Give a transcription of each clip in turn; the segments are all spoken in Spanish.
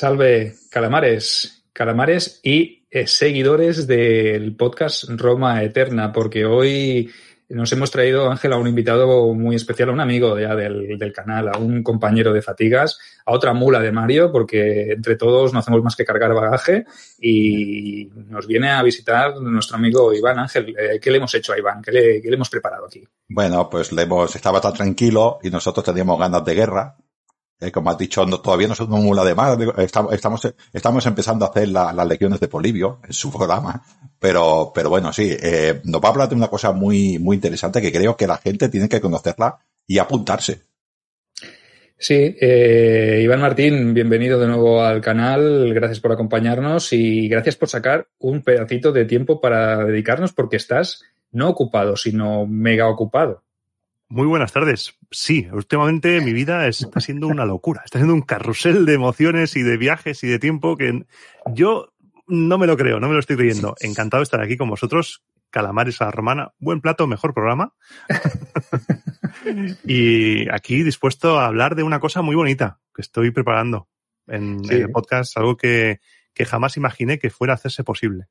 Salve, calamares, calamares y eh, seguidores del podcast Roma Eterna, porque hoy nos hemos traído, Ángel, a un invitado muy especial, a un amigo ya del, del, canal, a un compañero de fatigas, a otra mula de Mario, porque entre todos no hacemos más que cargar bagaje y nos viene a visitar nuestro amigo Iván Ángel. Eh, ¿Qué le hemos hecho a Iván? ¿Qué le, le hemos preparado aquí? Bueno, pues le hemos, estaba tan tranquilo y nosotros teníamos ganas de guerra eh, como has dicho, todavía no somos mula de más. Estamos, empezando a hacer la, las lecciones de Polibio en su programa. Pero, bueno, sí, eh, nos va a hablar de una cosa muy, muy interesante que creo que la gente tiene que conocerla y apuntarse. Sí, eh, Iván Martín, bienvenido de nuevo al canal. Gracias por acompañarnos y gracias por sacar un pedacito de tiempo para dedicarnos porque estás no ocupado, sino mega ocupado. Muy buenas tardes. Sí, últimamente mi vida está siendo una locura. Está siendo un carrusel de emociones y de viajes y de tiempo que yo no me lo creo, no me lo estoy creyendo. Encantado de estar aquí con vosotros. Calamares a la romana. Buen plato, mejor programa. y aquí dispuesto a hablar de una cosa muy bonita que estoy preparando en, sí. en el podcast, algo que, que jamás imaginé que fuera a hacerse posible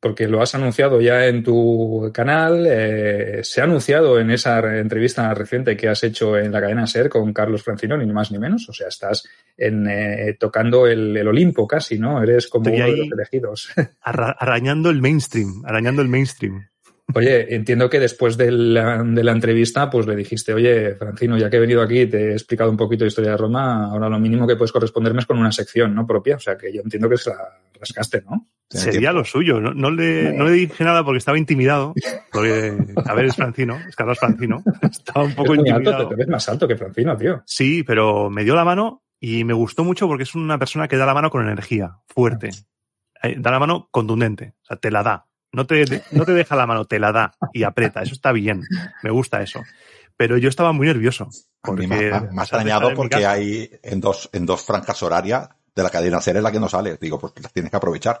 porque lo has anunciado ya en tu canal, eh, se ha anunciado en esa entrevista reciente que has hecho en la cadena SER con Carlos Francino, ni más ni menos. O sea, estás en, eh, tocando el, el, Olimpo casi, ¿no? Eres como uno de los elegidos. Arra arañando el mainstream, arañando el mainstream. Oye, entiendo que después de la, de la, entrevista, pues le dijiste, oye, Francino, ya que he venido aquí, te he explicado un poquito de historia de Roma, ahora lo mínimo que puedes corresponderme es con una sección, ¿no? Propia. O sea, que yo entiendo que se la rascaste, ¿no? Sería lo suyo. No, no, le, no le dije nada porque estaba intimidado. Porque, a ver, es Francino, es Carlos Francino. Estaba un poco es muy intimidado. Alto, te ves más alto que Francino, tío. Sí, pero me dio la mano y me gustó mucho porque es una persona que da la mano con energía, fuerte. Da la mano contundente. O sea, te la da. No te, no te deja la mano, te la da y aprieta. Eso está bien. Me gusta eso. Pero yo estaba muy nervioso. Porque a mí me, ha extrañado porque hay en dos, en dos franjas horarias de la cadena ser en la que no sale. Digo, pues las tienes que aprovechar.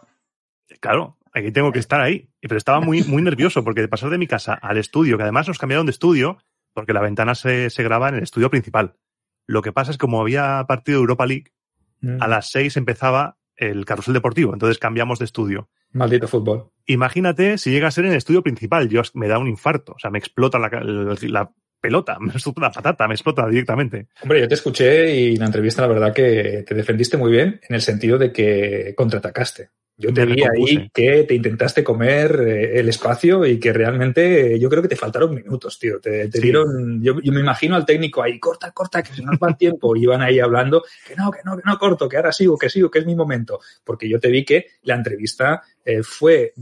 Claro, aquí tengo que estar ahí. Pero estaba muy, muy nervioso porque de pasar de mi casa al estudio, que además nos cambiaron de estudio, porque la ventana se, se graba en el estudio principal. Lo que pasa es que como había partido Europa League, mm. a las seis empezaba el carrusel deportivo, entonces cambiamos de estudio. Maldito fútbol. Imagínate si llega a ser en el estudio principal, yo me da un infarto, o sea, me explota la, la, la pelota, me explota la patata, me explota directamente. Hombre, yo te escuché y en la entrevista la verdad que te defendiste muy bien en el sentido de que contraatacaste. Yo te vi ahí que te intentaste comer eh, el espacio y que realmente yo creo que te faltaron minutos, tío. Te, te sí. dieron, yo, yo, me imagino al técnico ahí, corta, corta, que se nos va el tiempo. Y iban ahí hablando, que no, que no, que no corto, que ahora sigo, que sigo, que es mi momento. Porque yo te vi que la entrevista eh, fue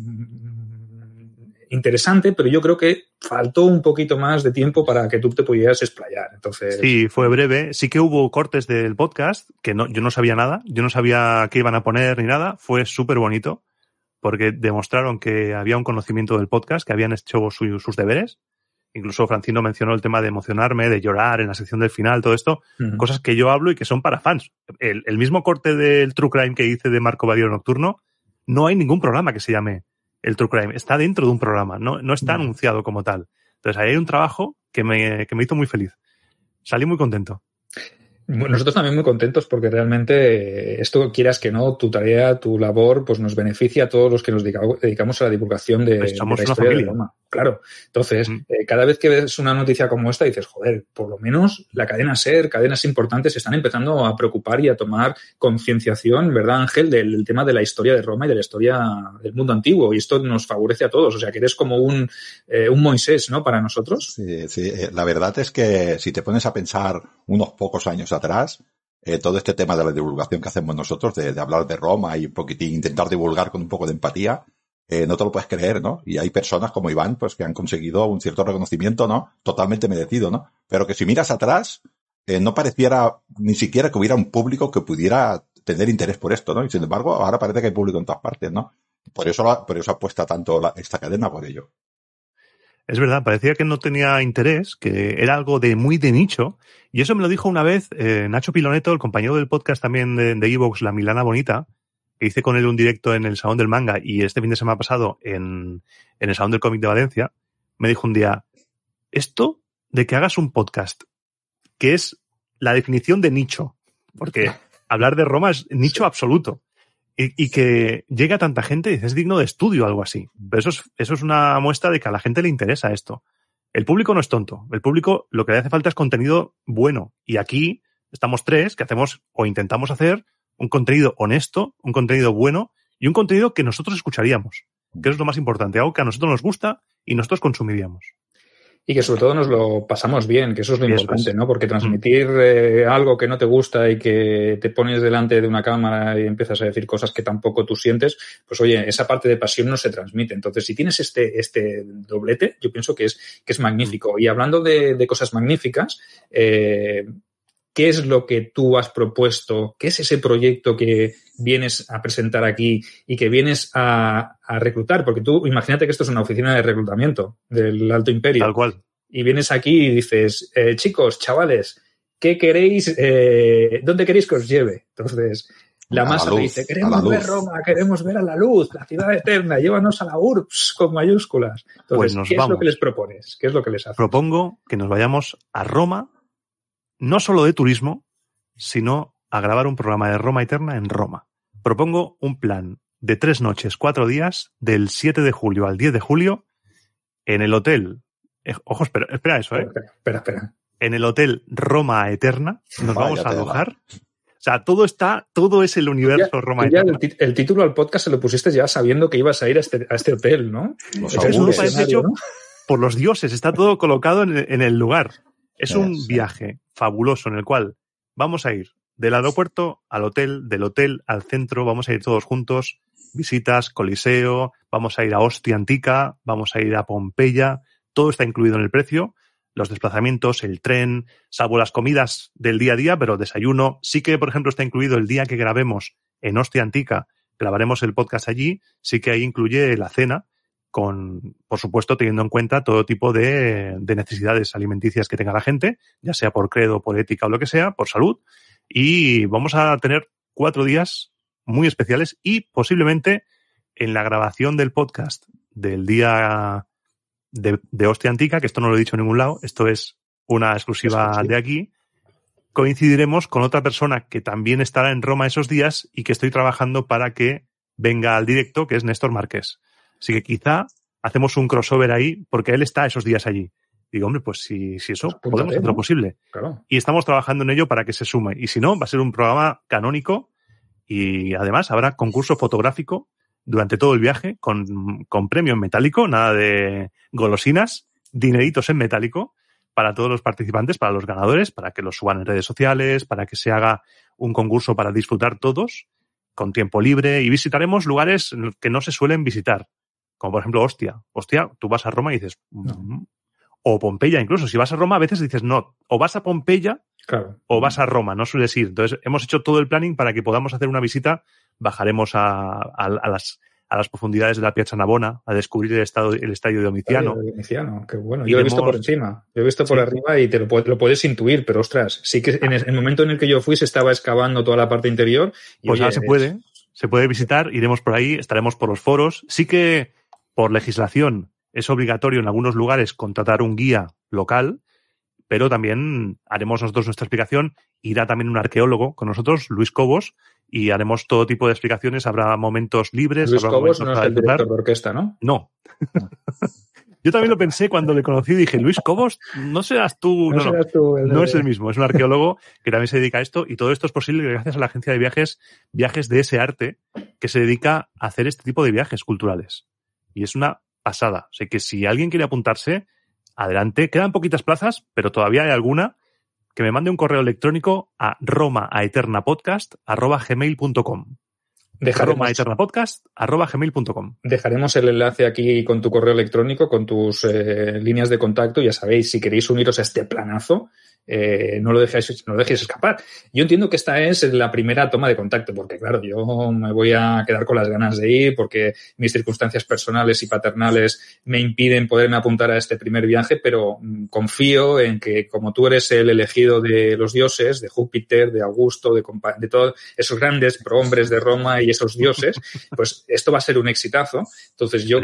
interesante, pero yo creo que faltó un poquito más de tiempo para que tú te pudieras explayar. Entonces, Sí, fue breve. Sí que hubo cortes del podcast, que no, yo no sabía nada, yo no sabía qué iban a poner ni nada. Fue súper bonito, porque demostraron que había un conocimiento del podcast, que habían hecho su- sus deberes. Incluso Francino mencionó el tema de emocionarme, de llorar en la sección del final, todo esto. Cosas que yo hablo y que son para fans. El, el mismo corte del True Crime que hice de Marco Badío Nocturno, no hay ningún programa que se llame el True Crime. Está dentro de un programa, no, no está anunciado como tal. Entonces ahí hay un trabajo que me, que me hizo muy feliz. Salí muy contento. Bueno, Nosotros también muy contentos porque realmente eh, esto, quieras que no, tu tarea, tu labor, pues nos beneficia a todos los que nos dedica- dedicamos a la divulgación de, Pues somos de la una historia de familia. Roma. Claro. Entonces, Mm. eh, cada vez que ves una noticia como esta, dices, joder, por lo menos la cadena SER, cadenas importantes, se están empezando a preocupar y a tomar concienciación, ¿verdad, Ángel, del, del tema de la historia de Roma y de la historia del mundo antiguo. Y esto nos favorece a todos. O sea, que eres como un, eh, un Moisés, ¿no? Para nosotros. Sí, sí. eh, La verdad es que si te pones a pensar unos pocos años atrás, eh, todo este tema de la divulgación que hacemos nosotros, de, de hablar de Roma y un poquitín intentar divulgar con un poco de empatía, eh, no te lo puedes creer, ¿no? Y hay personas como Iván, pues que han conseguido un cierto reconocimiento, ¿no? Totalmente merecido, ¿no? Pero que si miras atrás, eh, no pareciera ni siquiera que hubiera un público que pudiera tener interés por esto, ¿no? Y sin embargo, ahora parece que hay público en todas partes, ¿no? Por eso, por eso apuesta tanto la- esta cadena por ello. Es verdad, parecía que no tenía interés, que era algo de muy de nicho. Y eso me lo dijo una vez eh, Nacho Piloneto, el compañero del podcast también de de Evox, La Milana Bonita, que hice con él un directo en el Salón del Manga y este fin de semana pasado en, en el Salón del Cómic de Valencia, me dijo un día, esto de que hagas un podcast, que es la definición de nicho, porque hablar de Roma es nicho absoluto. Y, y que llegue a tanta gente, es digno de estudio algo así. Pero eso es, eso es una muestra de que a la gente le interesa esto. El público no es tonto. El público lo que le hace falta es contenido bueno. Y aquí estamos tres que hacemos o intentamos hacer un contenido honesto, un contenido bueno y un contenido que nosotros escucharíamos. Que es lo más importante. Algo que a nosotros nos gusta y nosotros consumiríamos. Y que sobre todo nos lo pasamos bien, que eso es lo Eso importante, es. ¿no? Porque transmitir eh, algo que no te gusta y que te pones delante de una cámara y empiezas a decir cosas que tampoco tú sientes, pues oye, esa parte de pasión no se transmite. Entonces, si tienes este, este doblete, yo pienso que es, que es magnífico. Y hablando de, de cosas magníficas, eh, ¿qué es lo que tú has propuesto? ¿Qué es ese proyecto que vienes a presentar aquí y que vienes a, a reclutar? Porque tú, imagínate que esto es una oficina de reclutamiento del Alto Imperio Tal cual. y vienes aquí y dices, eh, chicos, chavales, ¿qué queréis? eh, ¿Dónde queréis que os lleve? Entonces, la A la masa luz, te dice, la queremos luz". ver Roma, queremos ver a la luz, la ciudad eterna, llévanos a la URBS con mayúsculas. Entonces, Pues nos ¿qué es lo vamos. que les propones? ¿Qué es lo que les haces? Propongo que nos vayamos a Roma, no solo de turismo, sino a grabar un programa de Roma Eterna en Roma. Propongo un plan de tres noches, cuatro días, del 7 de julio al 10 de julio, en el hotel. eh, ojo, espera, espera eso, ¿eh? Espera, espera, espera. En el hotel Roma Eterna. Nos Vaya vamos a alojar. O sea, todo está, todo es el universo Ya- Roma ya Eterna. el, título al podcast se lo pusiste ya sabiendo que ibas a ir a este, a este hotel, ¿no? Los Ese es un augurios. escenario, Hecho ¿no? por los dioses, está todo colocado en, en el lugar. Es un viaje fabuloso en el cual vamos a ir del aeropuerto al hotel, del hotel al centro, vamos a ir todos juntos, visitas, coliseo, vamos a ir a Ostia Antica, vamos a ir a Pompeya, todo está incluido en el precio, los desplazamientos, el tren, salvo las comidas del día a día, pero desayuno, sí que, por ejemplo, está incluido el día que grabemos en Ostia Antica, grabaremos el podcast allí, sí que ahí incluye la cena, con, por supuesto, teniendo en cuenta todo tipo de, de necesidades alimenticias que tenga la gente, ya sea por credo, por ética o lo que sea, por salud. Y vamos a tener cuatro días muy especiales y posiblemente en la grabación del podcast del día de, de Hostia Antica, que esto no lo he dicho en ningún lado, esto es una exclusiva de aquí, coincidiremos con otra persona que también estará en Roma esos días y que estoy trabajando para que venga al directo, que es Néstor Márquez. Así que quizá hacemos un crossover ahí, porque él está esos días allí. Digo, hombre, pues si, si eso, Apúntate, podemos hacer lo posible. Claro. Y estamos trabajando en ello para que se sume. Y si no, va a ser un programa canónico y además habrá concurso fotográfico durante todo el viaje con, con premio en metálico, nada de golosinas, dineritos en metálico para todos los participantes, para los ganadores, para que los suban en redes sociales, para que se haga un concurso para disfrutar todos con tiempo libre y visitaremos lugares que no se suelen visitar. Como por ejemplo Ostia. Hostia, tú vas a Roma y dices, mm". o Pompeya incluso. Si vas a Roma a veces dices, no, o vas a Pompeya Claro. o vas a Roma, no sueles ir. Entonces hemos hecho todo el planning para que podamos hacer una visita. Bajaremos a, a- a las, a las profundidades de la Piazza Navona a descubrir el, estado, el estadio de Domiciano. Estadio Domiciano, qué bueno. Yo lo he visto por encima, yo he visto por Sí. arriba y te lo, lo puedes intuir, pero ostras, sí que en el, el momento en el que yo fui se estaba excavando toda la parte interior. Y, Pues oye, ahora se puede, se puede visitar, iremos por ahí, estaremos por los foros. Sí que por legislación es obligatorio en algunos lugares contratar un guía local, pero también haremos nosotros nuestra explicación. Irá también un arqueólogo con nosotros, Luis Cobos, y haremos todo tipo de explicaciones. Habrá momentos libres, Luis habrá Cobos momentos no es el director de orquesta, ¿no? No. Yo también lo pensé cuando le conocí, dije, Luis Cobos, no serás tú, no, no. serás tú el No de- es el mismo, es un arqueólogo que también se dedica a esto y todo esto es posible gracias a la agencia de viajes Viajes de ese arte que se dedica a hacer este tipo de viajes culturales. Y es una pasada. Sea que si alguien quiere apuntarse, adelante. Quedan poquitas plazas, pero todavía hay alguna. Que me mande un correo electrónico a romaeternapodcast.gmail.com Dejaremos, romaeternapodcast.gmail.com dejaremos el enlace aquí con tu correo electrónico, con tus eh, líneas de contacto. Ya sabéis, si queréis uniros a este planazo, eh, no, lo dejéis, no lo dejéis escapar. Yo entiendo que esta es la primera toma de contacto, porque claro, yo me voy a quedar con las ganas de ir, porque mis circunstancias personales y paternales me impiden poderme apuntar a este primer viaje, pero mm, confío en que como tú eres el elegido de los dioses, de Júpiter, de Augusto, de, de todos esos grandes prohombres de Roma y esos dioses, pues esto va a ser un exitazo. Entonces yo.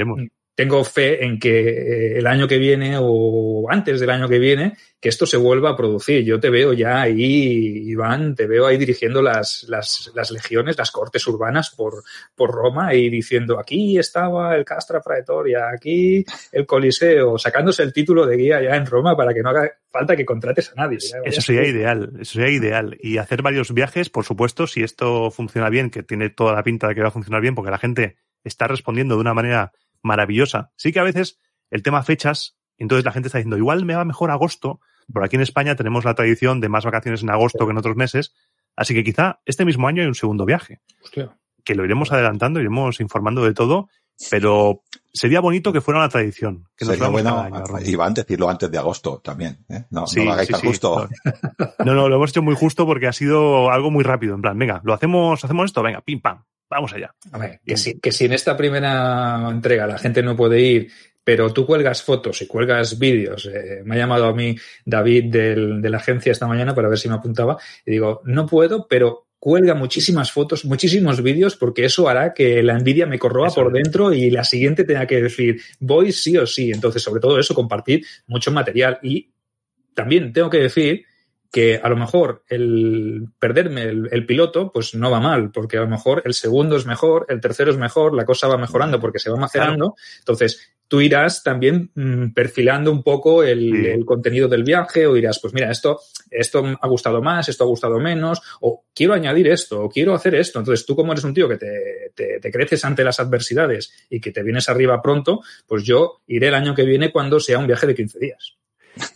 Tengo fe en que eh, el año que viene o antes del año que viene, que esto se vuelva a producir. Yo te veo ya ahí, Iván, te veo ahí dirigiendo las, las, las legiones, las cortes urbanas por, por Roma y diciendo, aquí estaba el Castra Praetoria, aquí el Coliseo, sacándose el título de guía ya en Roma para que no haga falta que contrates a nadie. Eso sería ideal, eso sería ideal. Y hacer varios viajes, por supuesto, si esto funciona bien, que tiene toda la pinta de que va a funcionar bien, porque la gente está respondiendo de una manera maravillosa. Sí que a veces el tema fechas, entonces la gente está diciendo, igual me va mejor agosto, por aquí en España tenemos la tradición de más vacaciones en agosto que en otros meses, así que quizá este mismo año hay un segundo viaje, Hostia. que lo iremos adelantando, iremos informando de todo, pero sería bonito que fuera una tradición. Que nos Sería bueno, año. Iván, decirlo antes de agosto también. ¿eh? No, Sí, no lo hagáis sí, tan sí. justo. No, no, lo hemos hecho muy justo porque ha sido algo muy rápido. En plan, venga, lo hacemos, hacemos esto, venga, pim pam, vamos allá. Que si, que si en esta primera entrega la gente no puede ir, pero tú cuelgas fotos y cuelgas vídeos. eh, me ha llamado a mí David del- de la agencia esta mañana para ver si me apuntaba y digo, no puedo, pero cuelga muchísimas fotos, muchísimos vídeos, porque eso hará que la envidia me corroa Eso por dentro y la siguiente tenga que decir, voy sí o sí. Entonces, sobre todo eso, compartir mucho material. Y también tengo que decir que a lo mejor el perderme el, el piloto, pues no va mal, porque a lo mejor el segundo es mejor, el tercero es mejor, la cosa va mejorando porque se va macerando. Entonces, tú irás también mm, perfilando un poco el, Sí. el contenido del viaje o dirás, pues mira, esto, esto ha gustado más, esto ha gustado menos, o quiero añadir esto, o quiero hacer esto. Entonces, tú como eres un tío que te, te, te creces ante las adversidades y que te vienes arriba pronto, pues yo iré el año que viene cuando sea un viaje de 15 días.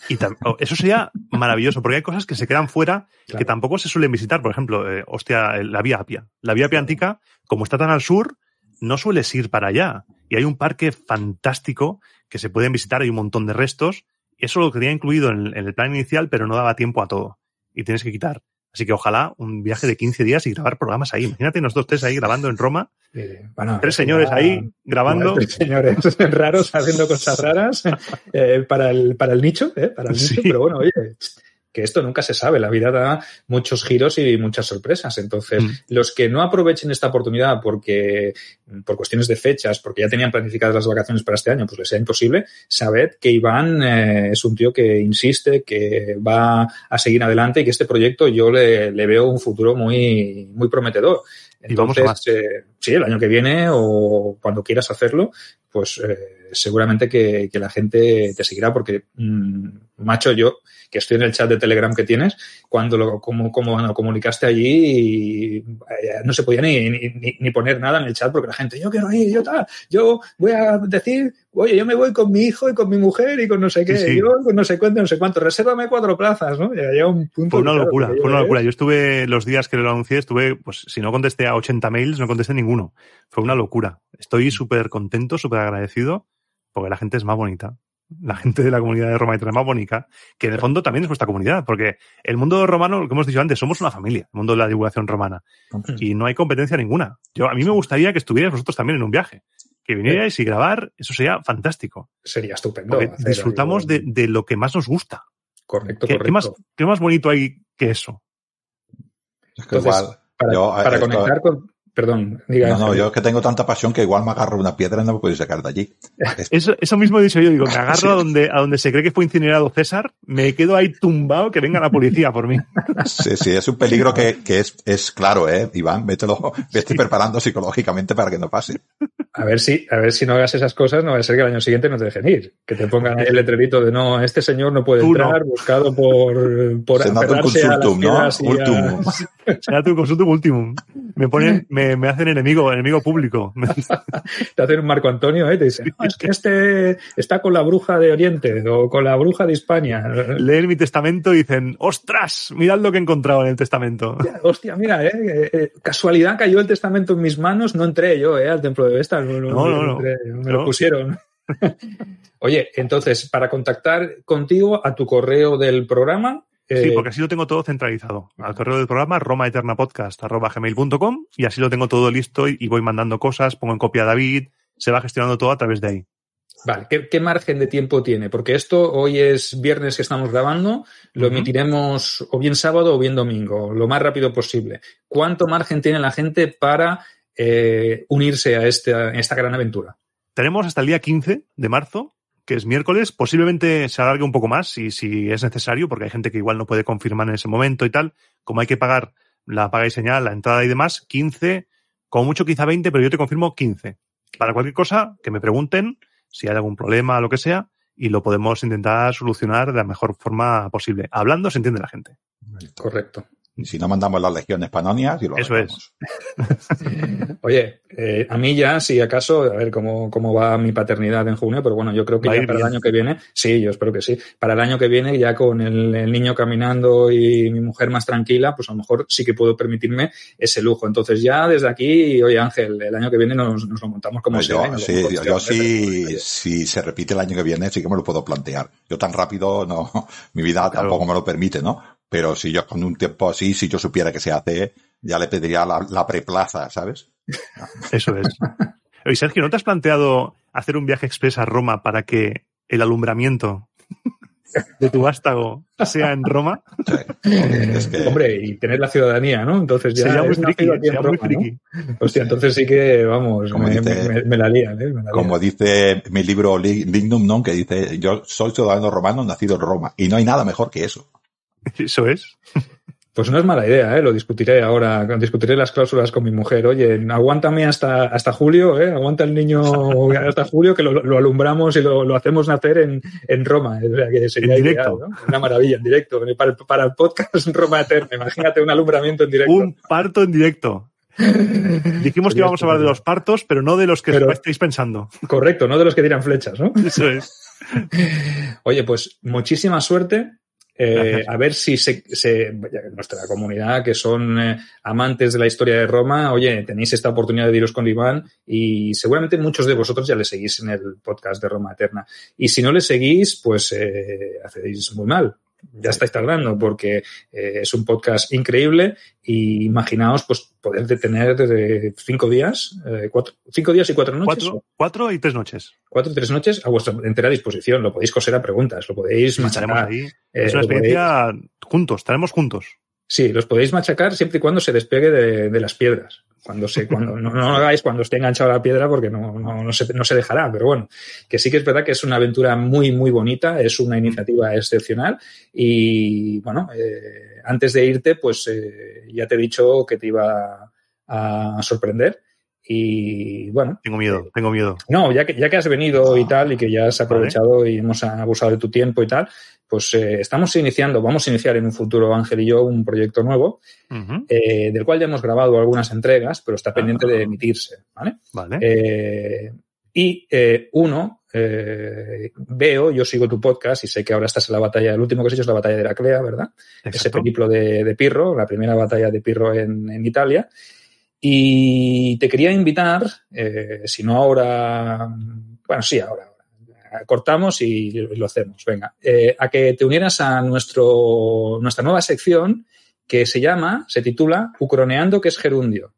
Y eso sería maravilloso, porque hay cosas que se quedan fuera Claro. que tampoco se suelen visitar. Por ejemplo, eh, hostia, la Vía Apia. La Vía Apia Antica, como está tan al sur, no sueles ir para allá. Y hay un parque fantástico que se pueden visitar, hay un montón de restos. Eso lo quería incluido en, en el plan inicial, pero no daba tiempo a todo. Y tienes que quitar. Así que ojalá un viaje de 15 días y grabar programas ahí. Imagínate nosotros tres ahí grabando en Roma, bueno, tres señores ahí grabando. Tres señores raros haciendo cosas raras eh, para, el, para el nicho, eh, para el nicho, Sí. pero bueno, oye, que esto nunca se sabe, la vida da muchos giros y muchas sorpresas. Entonces, Mm. los que no aprovechen esta oportunidad porque por cuestiones de fechas, porque ya tenían planificadas las vacaciones para este año, pues les sea imposible, sabed que Iván eh, es un tío que insiste, que va a seguir adelante y que este proyecto yo le, le veo un futuro muy, muy prometedor. Y vamos Entonces, eh, sí, el año que viene o cuando quieras hacerlo, pues eh, seguramente que, que, la gente te seguirá porque, mmm, macho, yo que estoy en el chat de Telegram que tienes, cuando lo como, como lo comunicaste allí, eh, no se podía ni, ni, ni, poner nada en el chat porque la gente, yo quiero ir, yo tal, yo voy a decir, oye, yo me voy con mi hijo y con mi mujer y con no sé qué, sí, yo con no sé cuánto, no sé cuánto, resérvame cuatro plazas, ¿no? Llega un punto. Fue una locura, fue una locura. Yo estuve, los días que lo anuncié, estuve, pues si no contesté a 80 mails, no contesté ninguno. Fue una locura. Estoy súper contento, súper agradecido, porque la gente es más bonita la gente de la comunidad de Roma y más bonita, que en el fondo también es vuestra comunidad, porque el mundo romano, lo que hemos dicho antes, somos una familia, el mundo de la divulgación romana, y no hay competencia ninguna. Yo, a mí me gustaría que estuvierais vosotros también en un viaje, que vinierais y grabar, eso sería fantástico. Sería estupendo. disfrutamos de, de, lo que más nos gusta. Correcto, ¿Qué, correcto. ¿qué más, ¿Qué más bonito hay que eso? Es que Entonces, igual, para, yo, para esto, conectar con, Perdón, diga. No, no, yo es que tengo tanta pasión que igual me agarro una piedra y no me puedo sacar de allí. Eso, eso mismo he dicho yo, digo, me agarro sí. a, donde, a donde se cree que fue incinerado César, me quedo ahí tumbado, que venga la policía por mí. Sí, sí, es un peligro que, que es, es claro, eh, Iván, mételo, me estoy preparando psicológicamente para que no pase. A ver si, a ver si no hagas esas cosas, no va a ser que el año siguiente no te dejen ir. Que te pongan ahí el letrerito de no, este señor no puede entrar, no. buscado por, por Senatum consultum, ¿no? Ultimum. Senatum consultum ultimum. Me ponen, me, me hacen enemigo, enemigo público. te hacen un Marco Antonio, ¿eh? Te dicen, no, es que este está con la bruja de Oriente o con la bruja de Hispania. Leen mi testamento y dicen, ostras, mirad lo que he encontrado en el testamento. Hostia, mira, eh, eh, casualidad cayó el testamento en mis manos, no entré yo, eh, al templo de Vestas. No, no, no, me lo pusieron. Oye, entonces, para contactar contigo a tu correo del programa, eh, Sí, porque así lo tengo todo centralizado. Al correo del programa, romaeternapodcast.gmail.com y así lo tengo todo listo y, y, voy mandando cosas, pongo en copia a David, se va gestionando todo a través de ahí. Vale, ¿Qué, ¿qué, margen de tiempo tiene? Porque esto hoy es viernes que estamos grabando, lo uh -huh. emitiremos o bien sábado o bien domingo, lo más rápido posible. ¿Cuánto margen tiene la gente para eh, unirse a esta, a esta gran aventura? Tenemos hasta el día 15 de marzo que es miércoles, posiblemente se alargue un poco más si, si es necesario, porque hay gente que igual no puede confirmar en ese momento y tal. Como hay que pagar la paga y señal, la entrada y demás, 15, como mucho quizá 20, pero yo te confirmo 15. Para cualquier cosa, que me pregunten si hay algún problema o lo que sea, y lo podemos intentar solucionar de la mejor forma posible. Hablando se entiende la gente. Correcto. Y si no mandamos las legiones panonias y lo Eso hacemos. es. Oye, eh, a mí ya, si acaso, a ver cómo, cómo va mi paternidad en junio, pero bueno, yo creo que ya para el año que viene, sí, yo espero que sí. Para el año que viene, ya con el, el niño caminando y mi mujer más tranquila, pues a lo mejor sí que puedo permitirme ese lujo. Entonces ya desde aquí, oye Ángel, el año que viene nos, nos lo montamos como Pues sea. yo, sí, yo, sí, ¿eh? si se repite el año que viene, sí que me lo puedo plantear. Yo tan rápido, no, mi vida Claro. tampoco me lo permite, ¿no? Pero si yo con un tiempo así, si yo supiera que se hace, ya le pediría la, la preplaza, ¿sabes? Eso es. Oye, Sergio, ¿no te has planteado hacer un viaje express a Roma para que el alumbramiento de tu vástago sea en Roma? Sí. Es que, Hombre, y tener la ciudadanía, ¿no? Entonces ya sería muy es friki, muy Roma, ¿no? Hostia, entonces sí que, vamos, Como me, dice- me- me la lían, ¿eh? Me la lían. como dice mi libro Li- Lignum Non, que dice, yo soy ciudadano romano nacido en Roma. Y no hay nada mejor que eso. Eso es. Pues no es mala idea, ¿eh? Lo discutiré ahora, discutiré las cláusulas con mi mujer. Oye, aguántame hasta, hasta julio, ¿eh? Aguanta el niño hasta julio que lo, lo alumbramos y lo, lo hacemos nacer en, en Roma. O sea, que sería En ideal, directo. ¿no? Una maravilla, en directo. Para el, para el podcast Roma Eterna. Imagínate un alumbramiento en directo. Un parto en directo. Dijimos que íbamos a hablar de los partos, pero no de los que Pero- estáis pensando. Correcto, no de los que tiran flechas, ¿no? Eso es. Oye, pues muchísima suerte. Eh, a ver si se, se- nuestra comunidad, que son eh, amantes de la historia de Roma, oye, tenéis esta oportunidad de iros con Iván y seguramente muchos de vosotros ya le seguís en el podcast de Roma Eterna. Y si no le seguís, pues eh, hacéis muy mal. Ya estáis tardando porque eh, es un podcast increíble y imaginaos pues poder detener de cinco días, eh, cuatro, cinco días y cuatro noches. Cuatro, cuatro y tres noches. cuatro y tres noches a vuestra entera disposición. Lo podéis coser a preguntas, lo podéis machacar. ahí. eh, Es una podéis- experiencia juntos, estaremos juntos. sí, los podéis machacar siempre y cuando se despegue de, de las piedras. Cuando se, cuando, no, no lo hagáis cuando esté enganchado a la piedra porque no, no, no, se, no se dejará. Pero bueno, que sí que es verdad que es una aventura muy, muy bonita, es una iniciativa excepcional. Y bueno, eh, antes de irte, pues eh, ya te he dicho que te iba a sorprender. Y bueno. Tengo miedo, tengo miedo. No, ya que, ya que has venido y tal, y que ya has aprovechado y hemos abusado de tu tiempo y tal, pues eh, estamos iniciando, vamos a iniciar en un futuro, Ángel y yo, un proyecto nuevo, eh, del cual ya hemos grabado algunas entregas, pero está pendiente de emitirse, ¿vale? Vale. Eh, y uno, eh, veo, yo sigo tu podcast y sé que ahora estás en la batalla, el último que has hecho es la batalla de Heraclea, ¿verdad? Ese periplo de, de Pirro, la primera batalla de Pirro en, en Italia. Y te quería invitar, si no ahora, bueno, sí, ahora. Cortamos y lo hacemos, venga, eh, a que te unieras a nuestro, nuestra nueva sección que se llama, se titula Ucroneando que es gerundio.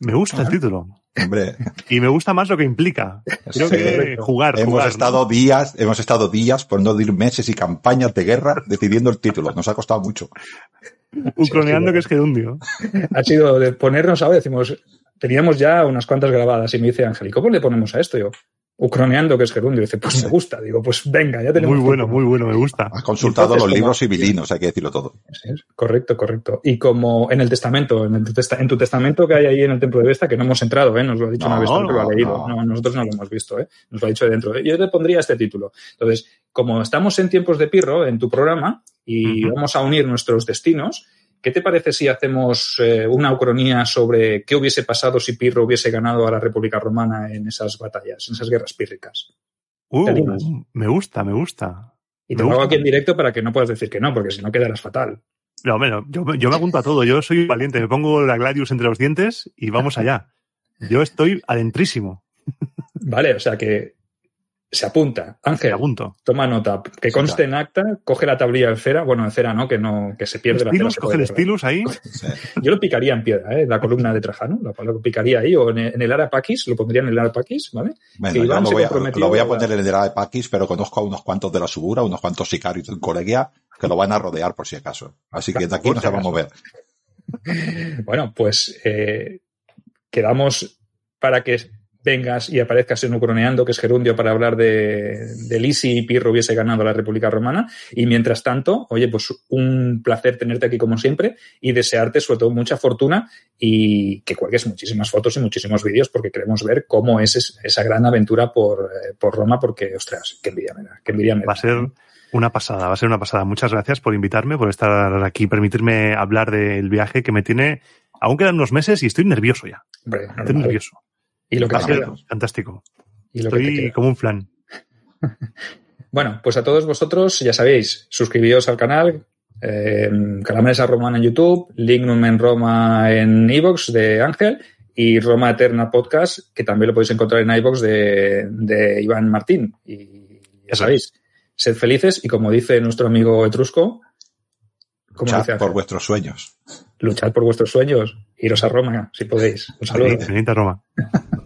Me gusta el Ajá. título. Hombre, Y me gusta más lo que implica. Creo Sí. que jugar, hemos jugar, ¿no? estado días, hemos estado días, por no decir meses y campañas de guerra decidiendo el título. Nos ha costado mucho. Ucroneando Sí, que es gerundio. Ha sido de ponernos ahora, decimos, teníamos ya unas cuantas grabadas y me dice Ángel, ¿y cómo le ponemos a esto? Yo, Ucroneando que es gerundio. dice, pues me gusta. Digo, pues venga, ya tenemos. Muy bueno, muy bueno, me gusta. Has consultado Entonces, los como- libros civilinos, hay que decirlo todo. Es correcto, correcto. Y como en el testamento, en, el testa- en tu testamento que hay ahí en el templo de Vesta, que no hemos entrado, ¿eh? nos lo ha dicho No, una vez, que lo ha no, leído. no. No, nosotros no lo hemos visto, ¿eh? nos lo ha dicho de dentro. Yo te pondría este título. Entonces, como estamos en tiempos de pirro en tu programa y vamos a unir nuestros destinos, ¿qué te parece si hacemos eh, una ucronía sobre qué hubiese pasado si Pirro hubiese ganado a la República Romana en esas batallas, en esas guerras pírricas? Uh, ¿Te animas? me gusta, me gusta. Y te lo hago aquí en directo para que no puedas decir que no, porque si no quedarás fatal. No, bueno, yo, yo me apunto a todo. Yo soy valiente. Me pongo la Gladius entre los dientes y vamos allá. Yo estoy adentrísimo. Vale, o sea que se apunta. Ángel, apunto. toma nota. Que Sí, conste en acta, coge la tablilla en cera. Bueno, en cera no, que no, que se pierde la cera. Coge el stylus ahí. Yo lo picaría en piedra, ¿eh? La columna de Trajano, lo, lo picaría ahí, o en, en el Arapaquis, lo pondría en el Arapaquis, ¿vale? Bueno, Que yo Iván lo se voy, a, comprometió lo voy a a- poner en el de Paquis, pero conozco a unos cuantos de la Subura, unos cuantos sicarios en Colegia que lo van a rodear por si acaso. Así que de aquí no se va a mover. Bueno, pues eh, quedamos para que vengas y aparezcas en Ucroneando, que es gerundio, para hablar de, de Lisi y Pirro hubiese ganado la República Romana. Y mientras tanto, oye, pues un placer tenerte aquí como siempre y desearte sobre todo mucha fortuna y que cuelgues muchísimas fotos y muchísimos vídeos porque queremos ver cómo es es- esa gran aventura por, eh, por Roma porque, ostras, qué envidia me da, qué envidia me Va a da. ser una pasada, va a ser una pasada. Muchas gracias por invitarme, por estar aquí, permitirme hablar del viaje que me tiene. Aún quedan unos meses y estoy nervioso ya. Hombre, Estoy nervioso. Y lo que fantástico. Y lo Estoy como un flan. Bueno, pues a todos vosotros, ya sabéis, suscribíos al canal, eh, Calamesa Romana en YouTube, Lignum en Roma en iVoox de Ángel y Roma Eterna Podcast, que también lo podéis encontrar en iVoox de, de Iván Martín. Y ya sabéis, sed felices y como dice nuestro amigo Etrusco, como Luchad dice por vuestros sueños. luchad por vuestros sueños, iros a Roma si podéis. Un saludo. Roma.